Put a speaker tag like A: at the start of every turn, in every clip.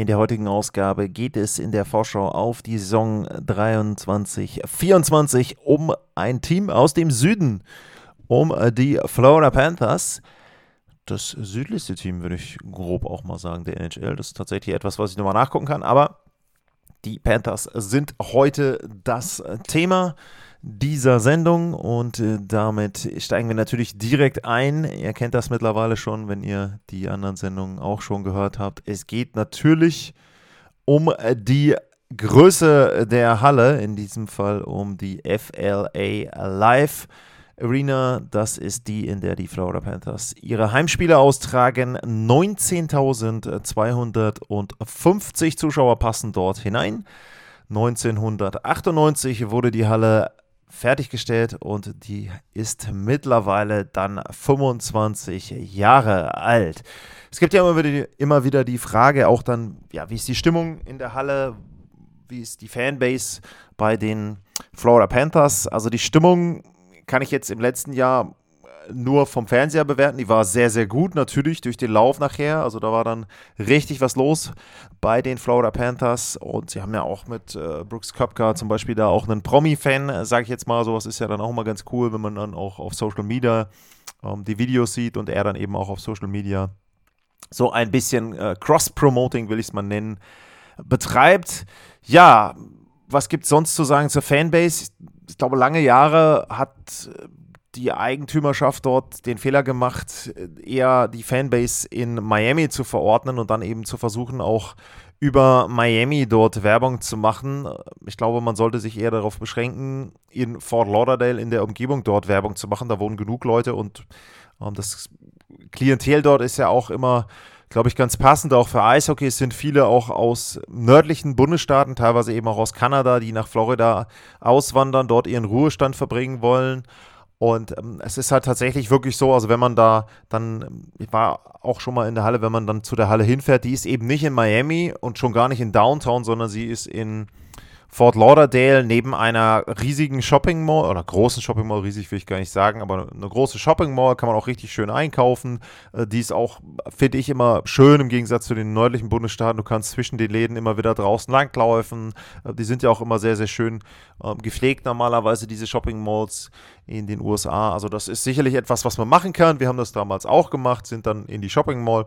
A: In der heutigen Ausgabe geht es in der Vorschau auf die Saison 23-24 um ein Team aus dem Süden, um die Florida Panthers. Das südlichste Team, würde ich grob auch mal sagen, der NHL. Das ist tatsächlich etwas, was ich nochmal nachgucken kann. Aber die Panthers sind heute das Thema dieser Sendung und äh, damit steigen wir natürlich direkt ein. Ihr kennt das mittlerweile schon, wenn ihr die anderen Sendungen auch schon gehört habt. Es geht natürlich um äh, die Größe der Halle, in diesem Fall um die FLA Live Arena. Das ist die, in der die Florida Panthers ihre Heimspiele austragen. 19.250 Zuschauer passen dort hinein. 1998 wurde die Halle fertiggestellt und die ist mittlerweile dann 25 Jahre alt. Es gibt ja immer wieder, immer wieder die Frage, auch dann, ja, wie ist die Stimmung in der Halle, wie ist die Fanbase bei den Florida Panthers? Also die Stimmung kann ich jetzt im letzten Jahr nur vom Fernseher bewerten. Die war sehr, sehr gut, natürlich durch den Lauf nachher. Also da war dann richtig was los bei den Florida Panthers. Und sie haben ja auch mit äh, Brooks Köpker zum Beispiel da auch einen Promi-Fan, sage ich jetzt mal. Sowas ist ja dann auch mal ganz cool, wenn man dann auch auf Social Media ähm, die Videos sieht und er dann eben auch auf Social Media so ein bisschen äh, Cross-Promoting, will ich es mal nennen, betreibt. Ja, was gibt es sonst zu sagen zur Fanbase? Ich glaube, lange Jahre hat äh, die Eigentümerschaft dort den Fehler gemacht, eher die Fanbase in Miami zu verordnen und dann eben zu versuchen, auch über Miami dort Werbung zu machen. Ich glaube, man sollte sich eher darauf beschränken, in Fort Lauderdale in der Umgebung dort Werbung zu machen. Da wohnen genug Leute und ähm, das Klientel dort ist ja auch immer, glaube ich, ganz passend. Auch für Eishockey es sind viele auch aus nördlichen Bundesstaaten, teilweise eben auch aus Kanada, die nach Florida auswandern, dort ihren Ruhestand verbringen wollen. Und ähm, es ist halt tatsächlich wirklich so, also wenn man da dann, ich war auch schon mal in der Halle, wenn man dann zu der Halle hinfährt, die ist eben nicht in Miami und schon gar nicht in Downtown, sondern sie ist in Fort Lauderdale neben einer riesigen Shopping Mall oder großen Shopping Mall, riesig will ich gar nicht sagen, aber eine große Shopping Mall kann man auch richtig schön einkaufen. Äh, die ist auch, finde ich, immer schön im Gegensatz zu den nördlichen Bundesstaaten. Du kannst zwischen den Läden immer wieder draußen langlaufen. Äh, die sind ja auch immer sehr, sehr schön ähm, gepflegt normalerweise, diese Shopping Malls in den USA. Also das ist sicherlich etwas, was man machen kann. Wir haben das damals auch gemacht, sind dann in die Shopping Mall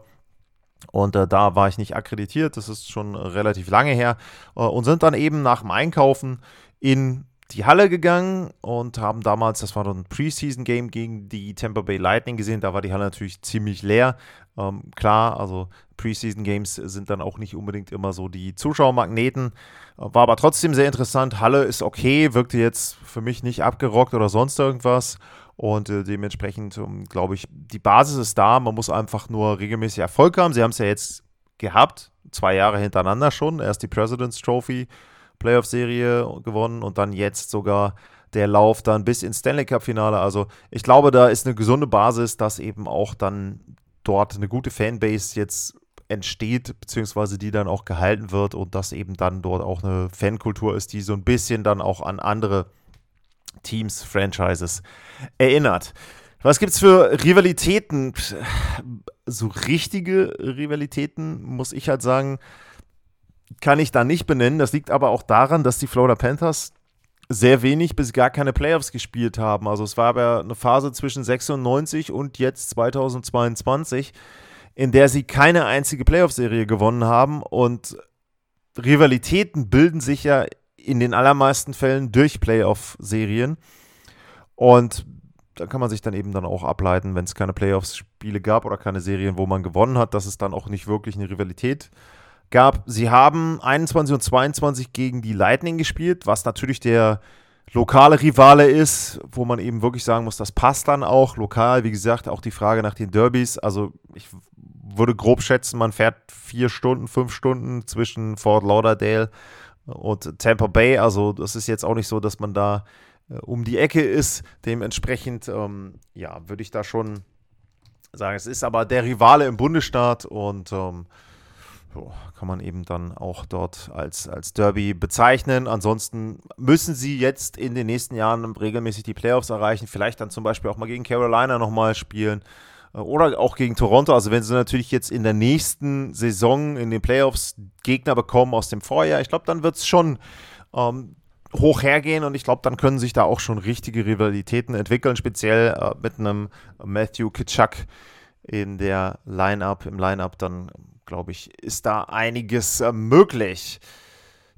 A: und äh, da war ich nicht akkreditiert, das ist schon relativ lange her. Äh, und sind dann eben nach dem Einkaufen in die Halle gegangen und haben damals, das war dann ein Preseason-Game gegen die Tampa Bay Lightning gesehen. Da war die Halle natürlich ziemlich leer. Ähm, klar, also Preseason-Games sind dann auch nicht unbedingt immer so die Zuschauermagneten. War aber trotzdem sehr interessant. Halle ist okay, wirkte jetzt für mich nicht abgerockt oder sonst irgendwas. Und äh, dementsprechend um, ähm, glaube ich, die Basis ist da. Man muss einfach nur regelmäßig Erfolg haben. Sie haben es ja jetzt gehabt, zwei Jahre hintereinander schon. Erst die President's Trophy Playoff-Serie gewonnen und dann jetzt sogar der Lauf dann bis ins Stanley Cup-Finale. Also ich glaube, da ist eine gesunde Basis, dass eben auch dann dort eine gute Fanbase jetzt entsteht, beziehungsweise die dann auch gehalten wird und dass eben dann dort auch eine Fankultur ist, die so ein bisschen dann auch an andere Teams, Franchises erinnert. Was gibt es für Rivalitäten? So richtige Rivalitäten, muss ich halt sagen, kann ich da nicht benennen. Das liegt aber auch daran, dass die Florida Panthers sehr wenig bis gar keine Playoffs gespielt haben. Also es war aber eine Phase zwischen 96 und jetzt 2022, in der sie keine einzige Playoff-Serie gewonnen haben. Und Rivalitäten bilden sich ja in den allermeisten Fällen durch Playoff-Serien. Und da kann man sich dann eben dann auch ableiten, wenn es keine Playoffs-Spiele gab oder keine Serien, wo man gewonnen hat, dass es dann auch nicht wirklich eine Rivalität gab. Sie haben 21 und 22 gegen die Lightning gespielt, was natürlich der lokale Rivale ist, wo man eben wirklich sagen muss, das passt dann auch. Lokal, wie gesagt, auch die Frage nach den Derbys. Also ich würde grob schätzen, man fährt vier Stunden, fünf Stunden zwischen Fort Lauderdale Tampa Bay. Also das ist jetzt auch nicht so, dass man da äh, um die Ecke ist. Dementsprechend, ähm, ja, würde ich da schon sagen, es ist aber der Rivale im Bundesstaat und ähm, kann man eben dann auch dort als, als Derby bezeichnen. Ansonsten müssen sie jetzt in den nächsten Jahren regelmäßig die Playoffs erreichen, vielleicht dann zum Beispiel auch mal gegen Carolina nochmal spielen oder auch gegen Toronto. Also wenn sie natürlich jetzt in der nächsten Saison in den Playoffs Gegner bekommen aus dem Vorjahr, ich glaube, dann wird es schon ähm, hoch hergehen und ich glaube, dann können sich da auch schon richtige Rivalitäten entwickeln, speziell äh, mit einem Matthew Kitschak in der Line-Up, im Line-Up, dann glaube ich, ist da einiges äh, möglich.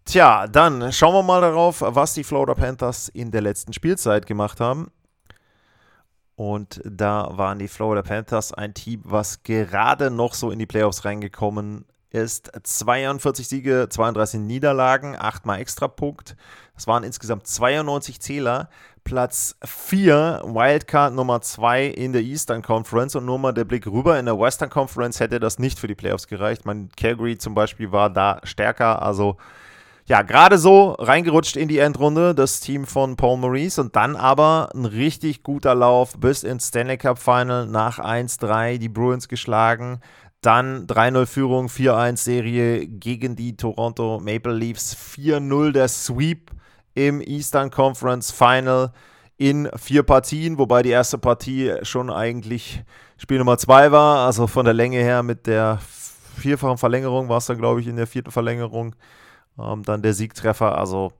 A: Tja, dann schauen wir mal darauf, was die Florida Panthers in der letzten Spielzeit gemacht haben. Und da waren die Florida Panthers ein Team, was gerade noch so in die Playoffs reingekommen ist. 42 Siege, 32 Niederlagen, 8 mal Extrapunkt. Das waren insgesamt 92 Zähler. Platz 4, Wildcard Nummer 2 in der Eastern Conference. Und nur mal der Blick rüber. In der Western Conference hätte das nicht für die Playoffs gereicht. Mein Calgary zum Beispiel war da stärker. Also ja, gerade so reingerutscht in die Endrunde, das Team von Paul Maurice. Und dann aber ein richtig guter Lauf bis ins Stanley Cup Final nach 1-3 die Bruins geschlagen. Dann 3-0 Führung, 4-1 Serie gegen die Toronto Maple Leafs, 4-0 der Sweep im Eastern Conference Final in vier Partien, wobei die erste Partie schon eigentlich Spiel Nummer 2 war, also von der Länge her mit der vierfachen Verlängerung war es dann, glaube ich, in der vierten Verlängerung ähm, dann der Siegtreffer. Also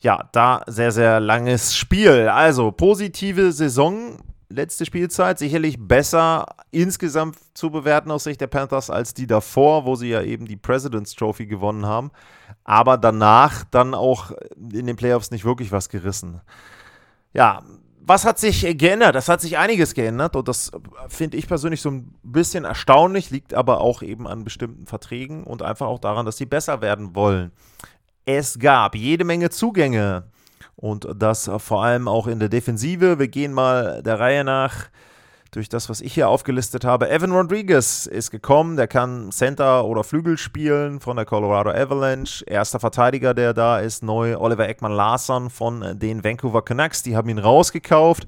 A: ja, da sehr, sehr langes Spiel. Also positive Saison, letzte Spielzeit. Sicherlich besser insgesamt zu bewerten aus Sicht der Panthers als die davor, wo sie ja eben die President's Trophy gewonnen haben. Aber danach dann auch in den Playoffs nicht wirklich was gerissen. Ja, was hat sich geändert? Das hat sich einiges geändert und das finde ich persönlich so ein bisschen erstaunlich, liegt aber auch eben an bestimmten Verträgen und einfach auch daran, dass sie besser werden wollen. Es gab jede Menge Zugänge und das vor allem auch in der Defensive. Wir gehen mal der Reihe nach durch das, was ich hier aufgelistet habe. Evan Rodriguez ist gekommen, der kann Center oder Flügel spielen von der Colorado Avalanche. Erster Verteidiger, der da ist, neu Oliver Ekman Larsson von den Vancouver Canucks. Die haben ihn rausgekauft.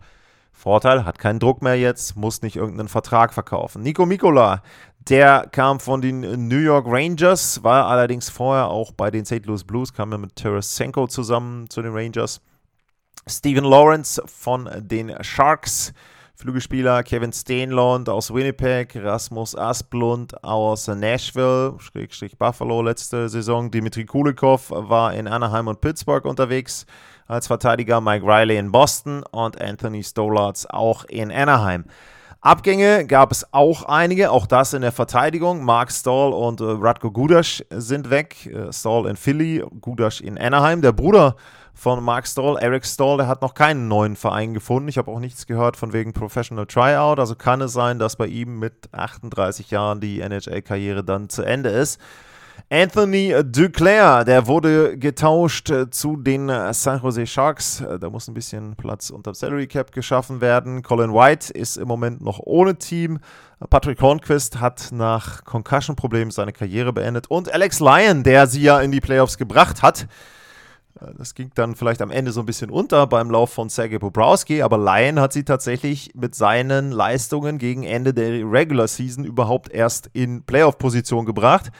A: Vorteil, hat keinen Druck mehr jetzt, muss nicht irgendeinen Vertrag verkaufen. Nico Mikola, der kam von den New York Rangers, war allerdings vorher auch bei den St. Louis Blues, kam ja mit Tarasenko zusammen zu den Rangers. Steven Lawrence von den Sharks Flügelspieler Kevin Steenlund aus Winnipeg, Rasmus Asplund aus Nashville, Schrägstrich Buffalo letzte Saison. Dimitri Kulikov war in Anaheim und Pittsburgh unterwegs als Verteidiger, Mike Riley in Boston und Anthony Stolarz auch in Anaheim. Abgänge gab es auch einige, auch das in der Verteidigung. Mark Stahl und äh, Radko Gudas sind weg. Äh, Stahl in Philly, Gudas in Anaheim. Der Bruder von Mark Stoll. Eric Stoll, der hat noch keinen neuen Verein gefunden. Ich habe auch nichts gehört von wegen Professional Tryout. Also kann es sein, dass bei ihm mit 38 Jahren die NHL-Karriere dann zu Ende ist. Anthony Duclair, der wurde getauscht äh, zu den äh, San Jose Sharks. Äh, da muss ein bisschen Platz unter dem Salary Cap geschaffen werden. Colin White ist im Moment noch ohne Team. Patrick Hornquist hat nach Concussion-Problemen seine Karriere beendet. Und Alex Lyon, der sie ja in die Playoffs gebracht hat, das ging dann vielleicht am Ende so ein bisschen unter beim Lauf von Sergei Bobrowski, aber Lyon hat sie tatsächlich mit seinen Leistungen gegen Ende der Regular Season überhaupt erst in Playoff-Position gebracht.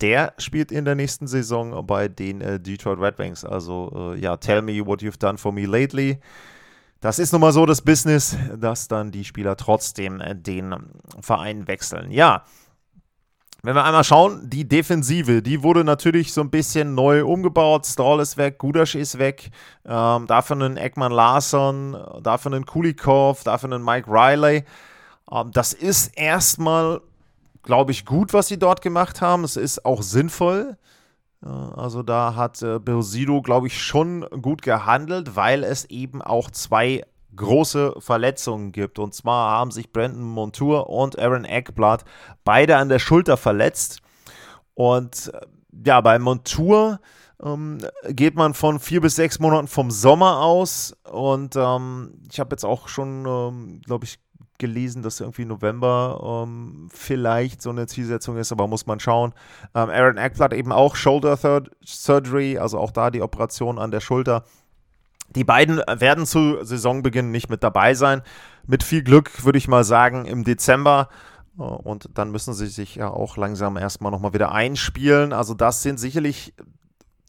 A: Der spielt in der nächsten Saison bei den äh, Detroit Red Wings. Also, äh, ja, tell me what you've done for me lately. Das ist nun mal so das Business, dass dann die Spieler trotzdem äh, den Verein wechseln. Ja, wenn wir einmal schauen, die Defensive, die wurde natürlich so ein bisschen neu umgebaut. Stahl ist weg, Gudasch ist weg, ähm, dafür einen Ekman Larsson, dafür einen Kulikov, dafür einen Mike Riley. Ähm, das ist erstmal, glaube ich, gut, was sie dort gemacht haben. Es ist auch sinnvoll. Also da hat äh, Bill Sido, glaube ich, schon gut gehandelt, weil es eben auch zwei große Verletzungen gibt. Und zwar haben sich Brandon Montour und Aaron Eckblatt beide an der Schulter verletzt. Und äh, ja, bei Montour ähm, geht man von vier bis sechs Monaten vom Sommer aus. Und ähm, ich habe jetzt auch schon, ähm, glaube ich, gelesen, dass irgendwie November ähm, vielleicht so eine Zielsetzung ist, aber muss man schauen. Ähm, Aaron Eckblatt eben auch Shoulder Surgery, also auch da die Operation an der Schulter. Die beiden werden zu Saisonbeginn nicht mit dabei sein. Mit viel Glück würde ich mal sagen im Dezember. Äh, und dann müssen sie sich ja auch langsam erstmal nochmal wieder einspielen. Also das sind sicherlich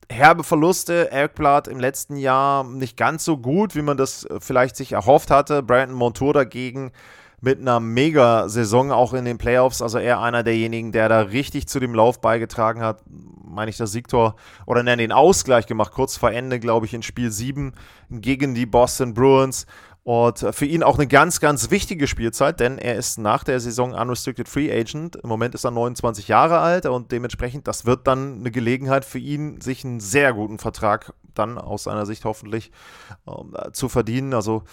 A: herbe Verluste. Eckblatt im letzten Jahr nicht ganz so gut, wie man das äh, vielleicht sich erhofft hatte. Brandon Montour dagegen mit einer Mega-Saison auch in den Playoffs. Also er einer derjenigen, der da richtig zu dem Lauf beigetragen hat. Meine ich das Siegtor oder nennen den Ausgleich gemacht, kurz vor Ende, glaube ich, in Spiel 7 gegen die Boston Bruins. Und für ihn auch eine ganz, ganz wichtige Spielzeit, denn er ist nach der Saison Unrestricted Free Agent. Im Moment ist er 29 Jahre alt und dementsprechend, das wird dann eine Gelegenheit für ihn, sich einen sehr guten Vertrag dann aus seiner Sicht hoffentlich äh, zu verdienen. Also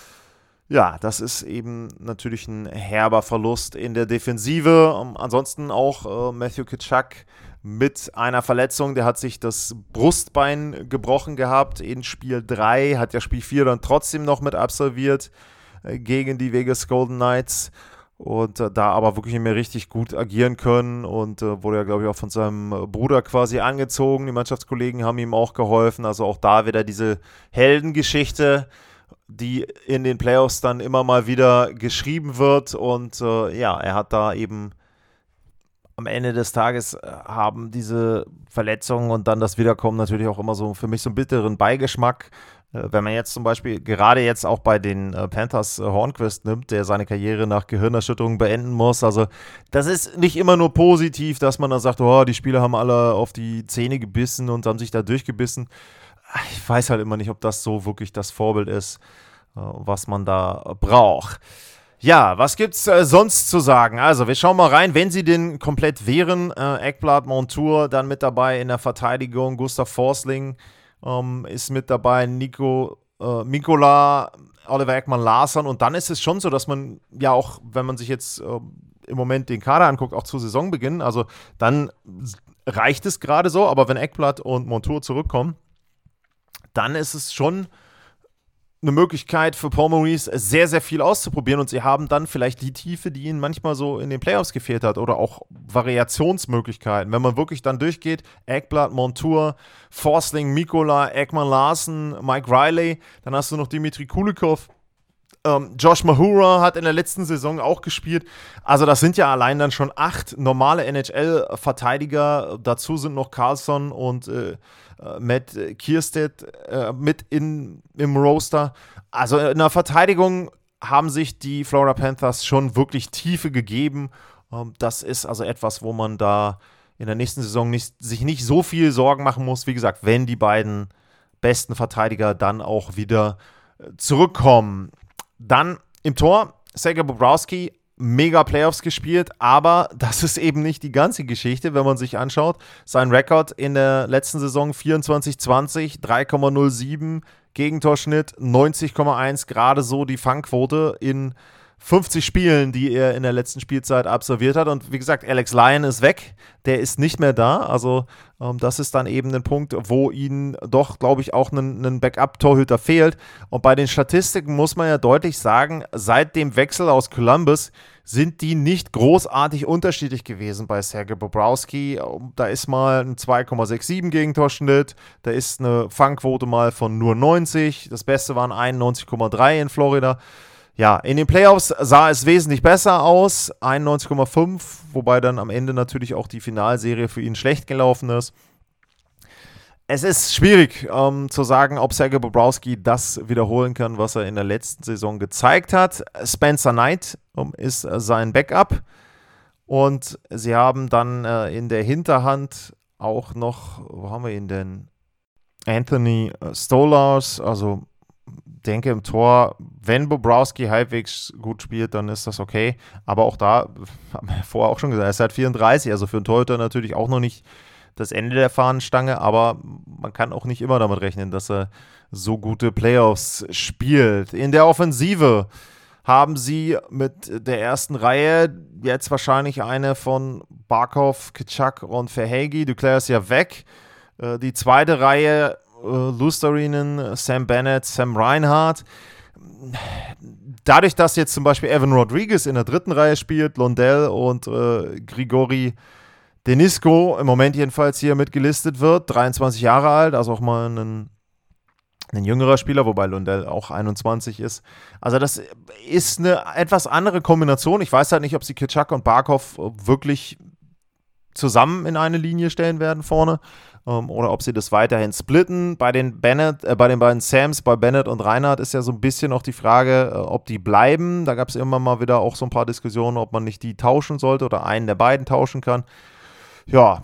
A: ja, das ist eben natürlich ein herber Verlust in der Defensive. Ähm, ansonsten auch äh, Matthew Kitschak mit einer Verletzung. Der hat sich das Brustbein gebrochen gehabt in Spiel 3, hat ja Spiel 4 dann trotzdem noch mit absolviert äh, gegen die Vegas Golden Knights und äh, da aber wirklich mehr richtig gut agieren können und äh, wurde ja, glaube ich, auch von seinem Bruder quasi angezogen. Die Mannschaftskollegen haben ihm auch geholfen. Also auch da wieder diese Heldengeschichte die in den Playoffs dann immer mal wieder geschrieben wird. Und äh, ja, er hat da eben am Ende des Tages äh, haben diese Verletzungen und dann das Wiederkommen natürlich auch immer so für mich so einen bitteren Beigeschmack. Äh, wenn man jetzt zum Beispiel gerade jetzt auch bei den äh, Panthers Hornquist nimmt, der seine Karriere nach Gehirnerschütterung beenden muss. Also, das ist nicht immer nur positiv, dass man dann sagt, oh, die Spieler haben alle auf die Zähne gebissen und haben sich da durchgebissen ich weiß halt immer nicht, ob das so wirklich das Vorbild ist, was man da braucht. Ja, was gibt's äh, sonst zu sagen? Also, wir schauen mal rein, wenn sie denn komplett wären. Äh, Eckblatt, Montour dann mit dabei in der Verteidigung. Gustav Forsling ähm, ist mit dabei. Nico, äh, Mikola, Oliver Eckmann, Larsen. Und dann ist es schon so, dass man ja auch, wenn man sich jetzt äh, im Moment den Kader anguckt, auch zu Saisonbeginn, also dann reicht es gerade so. Aber wenn Eckblatt und Montour zurückkommen, dann ist es schon eine Möglichkeit für Paul Maurice, sehr, sehr viel auszuprobieren und sie haben dann vielleicht die Tiefe, die ihnen manchmal so in den Playoffs gefehlt hat oder auch Variationsmöglichkeiten. Wenn man wirklich dann durchgeht, Eckblatt, Montour, Forsling, Mikola, Ekman Larsen, Mike Riley, dann hast du noch Dimitri Kulikov. Ähm, Josh Mahura hat in der letzten Saison auch gespielt. Also, das sind ja allein dann schon acht normale NHL-Verteidiger. Dazu sind noch Carlson und äh, Matt Kierstedt äh, mit in, im Roster. Also in der Verteidigung haben sich die Florida Panthers schon wirklich Tiefe gegeben. Ähm, das ist also etwas, wo man da in der nächsten Saison nicht, sich nicht so viel Sorgen machen muss. Wie gesagt, wenn die beiden besten Verteidiger dann auch wieder äh, zurückkommen. Dann im Tor Sergej Bobrowski mega Playoffs gespielt, aber das ist eben nicht die ganze Geschichte, wenn man sich anschaut. Sein Rekord in der letzten Saison 24-20, 3,07 Gegentorschnitt, 90,1 gerade so die Fangquote in 50 Spielen, die er in der letzten Spielzeit absolviert hat. Und wie gesagt, Alex Lyon ist weg, der ist nicht mehr da. Also ähm, das ist dann eben ein Punkt, wo ihnen doch, glaube ich, auch ein, Backup-Torhüter fehlt. Und bei den Statistiken muss man ja deutlich sagen, seit dem Wechsel aus Columbus sind die nicht großartig unterschiedlich gewesen bei Sergei Bobrowski. Ähm, da ist mal ein 2,67 Gegentorschnitt, da ist eine Fangquote mal von nur 90, das Beste waren 91,3 in Florida. Ja, in den Playoffs sah es wesentlich besser aus, 91,5, wobei dann am Ende natürlich auch die Finalserie für ihn schlecht gelaufen ist. Es ist schwierig ähm, zu sagen, ob Sergei Bobrowski das wiederholen kann, was er in der letzten Saison gezeigt hat. Spencer Knight ähm, ist äh, sein Backup und sie haben dann äh, in der Hinterhand auch noch, wo haben wir ihn denn? Anthony äh, Stolars, also denke im Tor, wenn Bobrowski halbwegs gut spielt, dann ist das okay. Aber auch da, haben wir vorher auch schon gesagt, er ist halt 34, also für einen Torhüter natürlich auch noch nicht das Ende der Fahnenstange, aber man kann auch nicht immer damit rechnen, dass er so gute Playoffs spielt. In der Offensive haben sie mit der ersten Reihe jetzt wahrscheinlich eine von Barkov, Kitschak und Verhegi. Duclair ist ja weg. Äh, die zweite Reihe Lusterinen, Sam Bennett, Sam Reinhardt. dadurch, dass jetzt zum Beispiel Evan Rodriguez in der dritten Reihe spielt, Londell und äh, Grigori Denisco im Moment jedenfalls hier mitgelistet wird, 23 Jahre alt, also auch mal ein, ein jüngerer Spieler, wobei Lundell auch 21 ist. Also das ist eine etwas andere Kombination. Ich weiß halt nicht, ob sie Kitschak und Barkov wirklich zusammen in eine Linie stellen werden vorne ähm, oder ob sie das weiterhin splitten. Bei den Bennett, äh, bei den beiden Sams, bei Bennett und Reinhardt ist ja so ein bisschen noch die Frage, äh, ob die bleiben. Da gab es immer mal wieder auch so ein paar Diskussionen, ob man nicht die tauschen sollte oder einen der beiden tauschen kann ja,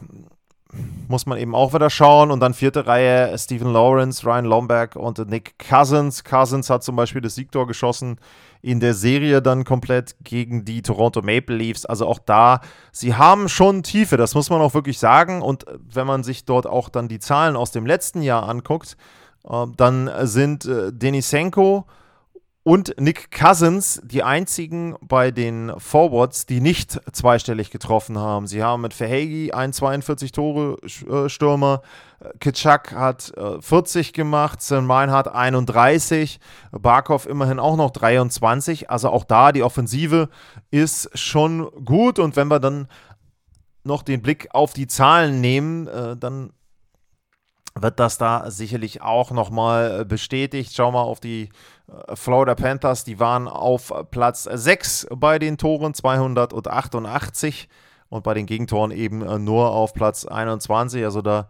A: muss man eben auch wieder schauen. Und dann vierte Reihe Stephen Lawrence, Ryan Lomberg und Nick Cousins. Cousins hat zum Beispiel das Siegtor geschossen in der Serie dann komplett gegen die Toronto Maple Leafs. Also auch da, sie haben schon Tiefe, das muss man auch wirklich sagen. Und wenn man sich dort auch dann die Zahlen aus dem letzten Jahr anguckt, äh, dann sind äh, Denisenko und Nick Cousins die einzigen bei den Forwards, die nicht zweistellig getroffen haben. Sie haben mit Verhegi einen 42 Tore äh, Stürmer, Kitschak hat äh, 40 gemacht, St. hat 31, Barkov immerhin auch noch 23. Also auch da die Offensive ist schon gut und wenn wir dann noch den Blick auf die Zahlen nehmen, äh, dann wird das da sicherlich auch nochmal bestätigt. Schau mal auf die äh, Florida Panthers, die waren auf Platz 6 bei den Toren, 288 und bei den Gegentoren eben äh, nur auf Platz 21. Also da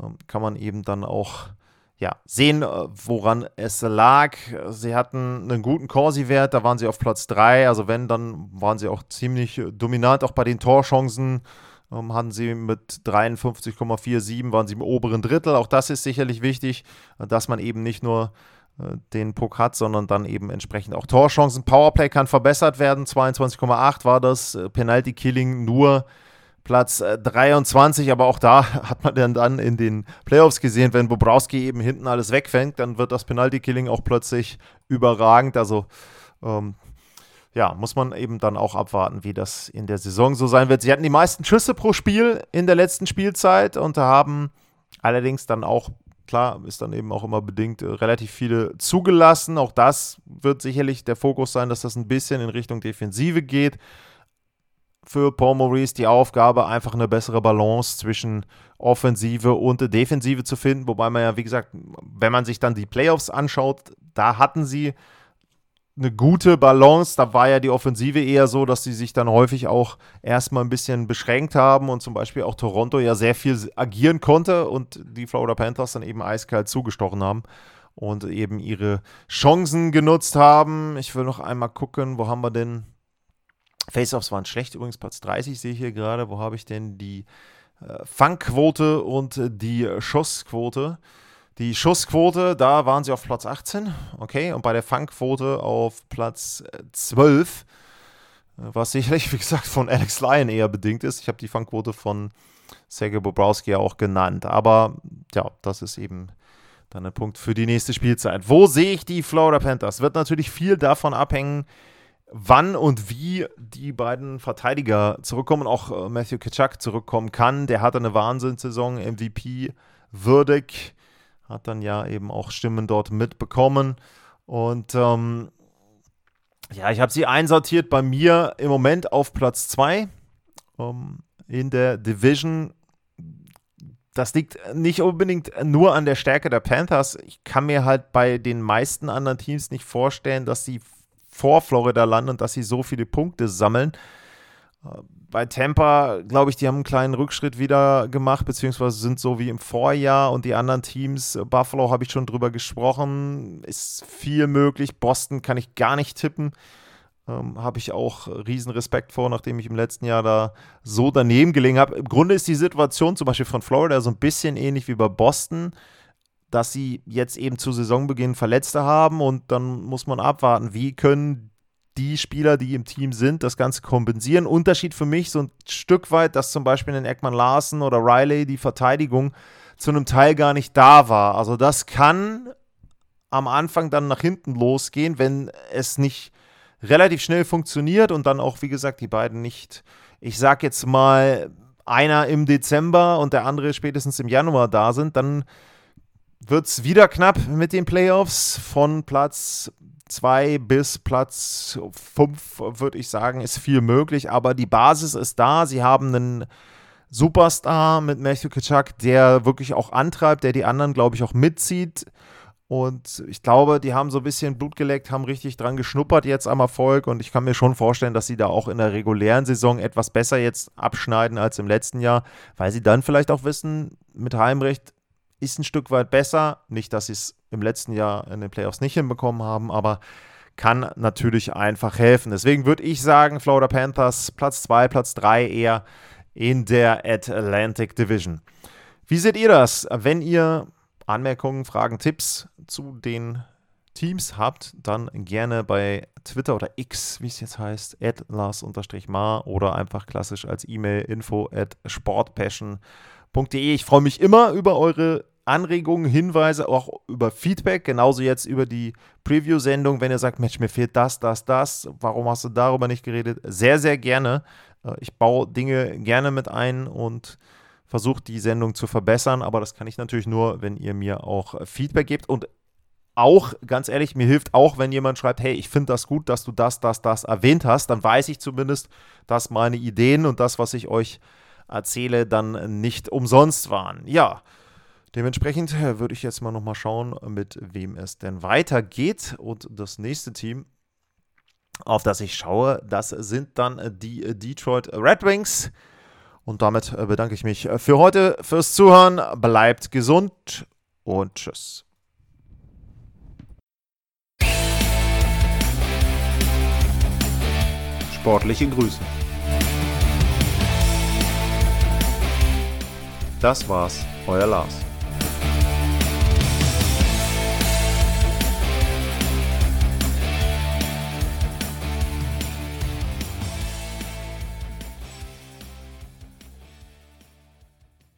A: ähm, kann man eben dann auch ja, sehen, äh, woran es lag. Sie hatten einen guten Corsi-Wert, da waren sie auf Platz 3. Also wenn, dann waren sie auch ziemlich dominant, auch bei den Torchancen ähm, hatten sie mit 53,47, waren sie im oberen Drittel. Auch das ist sicherlich wichtig, dass man eben nicht nur äh, den Puck hat, sondern dann eben entsprechend auch Torchancen. Powerplay kann verbessert werden. 22,8 war das. Äh, Penalty Killing nur Platz 23, äh, aber auch da hat man dann, dann in den Playoffs gesehen, wenn Bobrowski eben hinten alles wegfängt, dann wird das Penalty Killing auch plötzlich überragend. Also ähm, ja, muss man eben dann auch abwarten, wie das in der Saison so sein wird. Sie hatten die meisten Schüsse pro Spiel in der letzten Spielzeit und haben allerdings dann auch, klar, ist dann eben auch immer bedingt, äh, relativ viele zugelassen. Auch das wird sicherlich der Fokus sein, dass das ein bisschen in Richtung Defensive geht. Für Paul Maurice die Aufgabe, einfach eine bessere Balance zwischen Offensive und Defensive zu finden. Wobei man ja, wie gesagt, wenn man sich dann die Playoffs anschaut, da hatten sie eine gute Balance. Da war ja die Offensive eher so, dass sie sich dann häufig auch erstmal ein bisschen beschränkt haben und zum Beispiel auch Toronto ja sehr viel agieren konnte und die Florida Panthers dann eben eiskalt zugestochen haben und eben ihre Chancen genutzt haben. Ich will noch einmal gucken, wo haben wir denn? Face-Offs waren schlecht, übrigens Platz 30 sehe ich hier gerade. Wo habe ich denn die äh, Fangquote und die Schussquote? Die Schussquote, da waren sie auf Platz 18, okay, und bei der Fangquote auf Platz 12, äh, was sicherlich, wie gesagt, von Alex Lyon eher bedingt ist. Ich habe die Fangquote von Sergei Bobrowski ja auch genannt, aber ja, das ist eben dann ein Punkt für die nächste Spielzeit. Wo sehe ich die Florida Panthers? Wird natürlich viel davon abhängen, wann und wie die beiden Verteidiger zurückkommen, auch äh, Matthew Kitschak zurückkommen kann. Der hatte eine Wahnsinnssaison, MVP würdig hat dann ja eben auch Stimmen dort mitbekommen. Und ähm, ja, ich habe sie einsortiert bei mir im Moment auf Platz 2 ähm, in der Division. Das liegt nicht unbedingt nur an der Stärke der Panthers. Ich kann mir halt bei den meisten anderen Teams nicht vorstellen, dass sie vor Florida landen und dass sie so viele Punkte sammeln. Bei Tampa, glaube ich, die haben einen kleinen Rückschritt wieder gemacht, beziehungsweise sind so wie im Vorjahr und die anderen Teams, Buffalo habe ich schon drüber gesprochen, ist viel möglich. Boston kann ich gar nicht tippen. Ähm, habe ich auch riesen Respekt vor, nachdem ich im letzten Jahr da so daneben gelegen habe. Im Grunde ist die Situation zum Beispiel von Florida so ein bisschen ähnlich wie bei Boston, dass sie jetzt eben zu Saisonbeginn Verletzte haben und dann muss man abwarten, wie können die Spieler, die im Team sind, das Ganze kompensieren. Unterschied für mich so ein Stück weit, dass zum Beispiel in Ekman Larsen oder Riley die Verteidigung zu einem Teil gar nicht da war. Also das kann am Anfang dann nach hinten losgehen, wenn es nicht relativ schnell funktioniert und dann auch, wie gesagt, die beiden nicht, ich sag jetzt mal, einer im Dezember und der andere spätestens im Januar da sind, dann wird es wieder knapp mit den Playoffs von Platz 2 bis Platz 5, würde ich sagen, ist viel möglich. Aber die Basis ist da. Sie haben einen Superstar mit Matthew Kitschak, der wirklich auch antreibt, der die anderen, glaube ich, auch mitzieht. Und ich glaube, die haben so ein bisschen Blut geleckt, haben richtig dran geschnuppert jetzt am Erfolg. Und ich kann mir schon vorstellen, dass sie da auch in der regulären Saison etwas besser jetzt abschneiden als im letzten Jahr, weil sie dann vielleicht auch wissen, mit Heimrecht ist ein Stück weit besser. Nicht, dass sie es im letzten Jahr in den Playoffs nicht hinbekommen haben, aber kann natürlich einfach helfen. Deswegen würde ich sagen, Florida Panthers Platz 2, Platz 3 eher in der Atlantic Division. Wie seht ihr das, wenn ihr Anmerkungen, Fragen, Tipps zu den Teams habt, dann gerne bei Twitter oder X, wie es jetzt heißt, at Lars-Mar oder einfach klassisch als E-Mail info at sportpassion.de. Ich freue mich immer über eure Anregungen, Hinweise, auch über Feedback, genauso jetzt über die Preview-Sendung, wenn ihr sagt, Mensch, mir fehlt das, das, das, warum hast du darüber nicht geredet? Sehr, sehr gerne. Äh, ich baue Dinge gerne mit ein und versucht, die Sendung zu verbessern, aber das kann ich natürlich nur, wenn ihr mir auch Feedback gebt und auch, ganz ehrlich, mir hilft auch, wenn jemand schreibt, hey, ich finde das gut, dass du das, das, das erwähnt hast, dann weiß ich zumindest, dass meine Ideen und das, was ich euch erzähle, dann nicht umsonst waren. Ja, dementsprechend würde ich jetzt mal nochmal schauen, mit wem es denn weitergeht. Und das nächste Team, auf das ich schaue, das sind dann die Detroit Red Wings. Und damit äh, bedanke ich mich äh, für heute fürs Zuhören. Bleibt gesund und tschüss.
B: Sportliche Grüße.
A: Das war's, euer Lars.